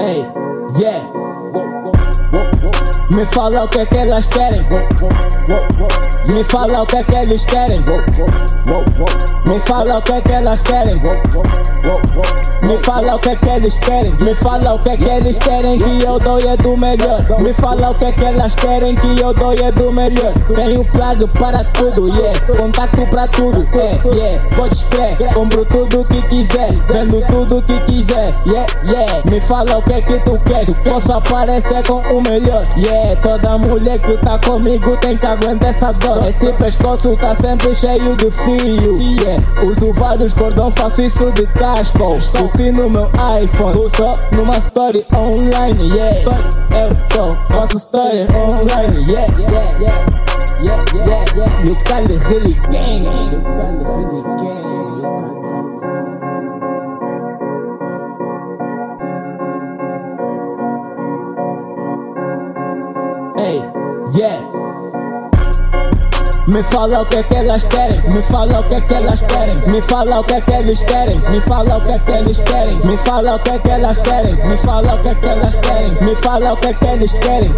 Hey, yeah. Whoa, whoa, whoa. Me fala o que é que elas querem. Me fala o que é que eles querem. Me fala o que é que elas querem. Me fala o que é que eles querem. Me fala o que é que eles querem que eu dou é do melhor. Me fala o que é que elas querem que eu dou é do melhor. Tenho plug para tudo, yeah. Contato para tudo, yeah, yeah. Podes crer, compro tudo que quiser, vendo tudo que quiser, yeah, yeah. Me fala o que é que tu queres. Posso aparecer com o melhor, yeah. Toda mulher que tá comigo tem que aguentar essa dor. Esse pescoço tá sempre cheio de fio, yeah. Uso vários cordões, faço isso de casco. Pulse no meu iPhone, uso numa story online, yeah. Eu só faço story online, yeah, yeah, yeah. Yeah, yeah, yeah. You can't really gang. You can't really gang. Yeah. Me fala o que é que elas querem, me fala o que é que elas querem, me fala o que é que eles querem, me fala o que é que eles querem, me fala o que é que elas querem, me fala o que é que elas querem, me fala o que é que eles querem.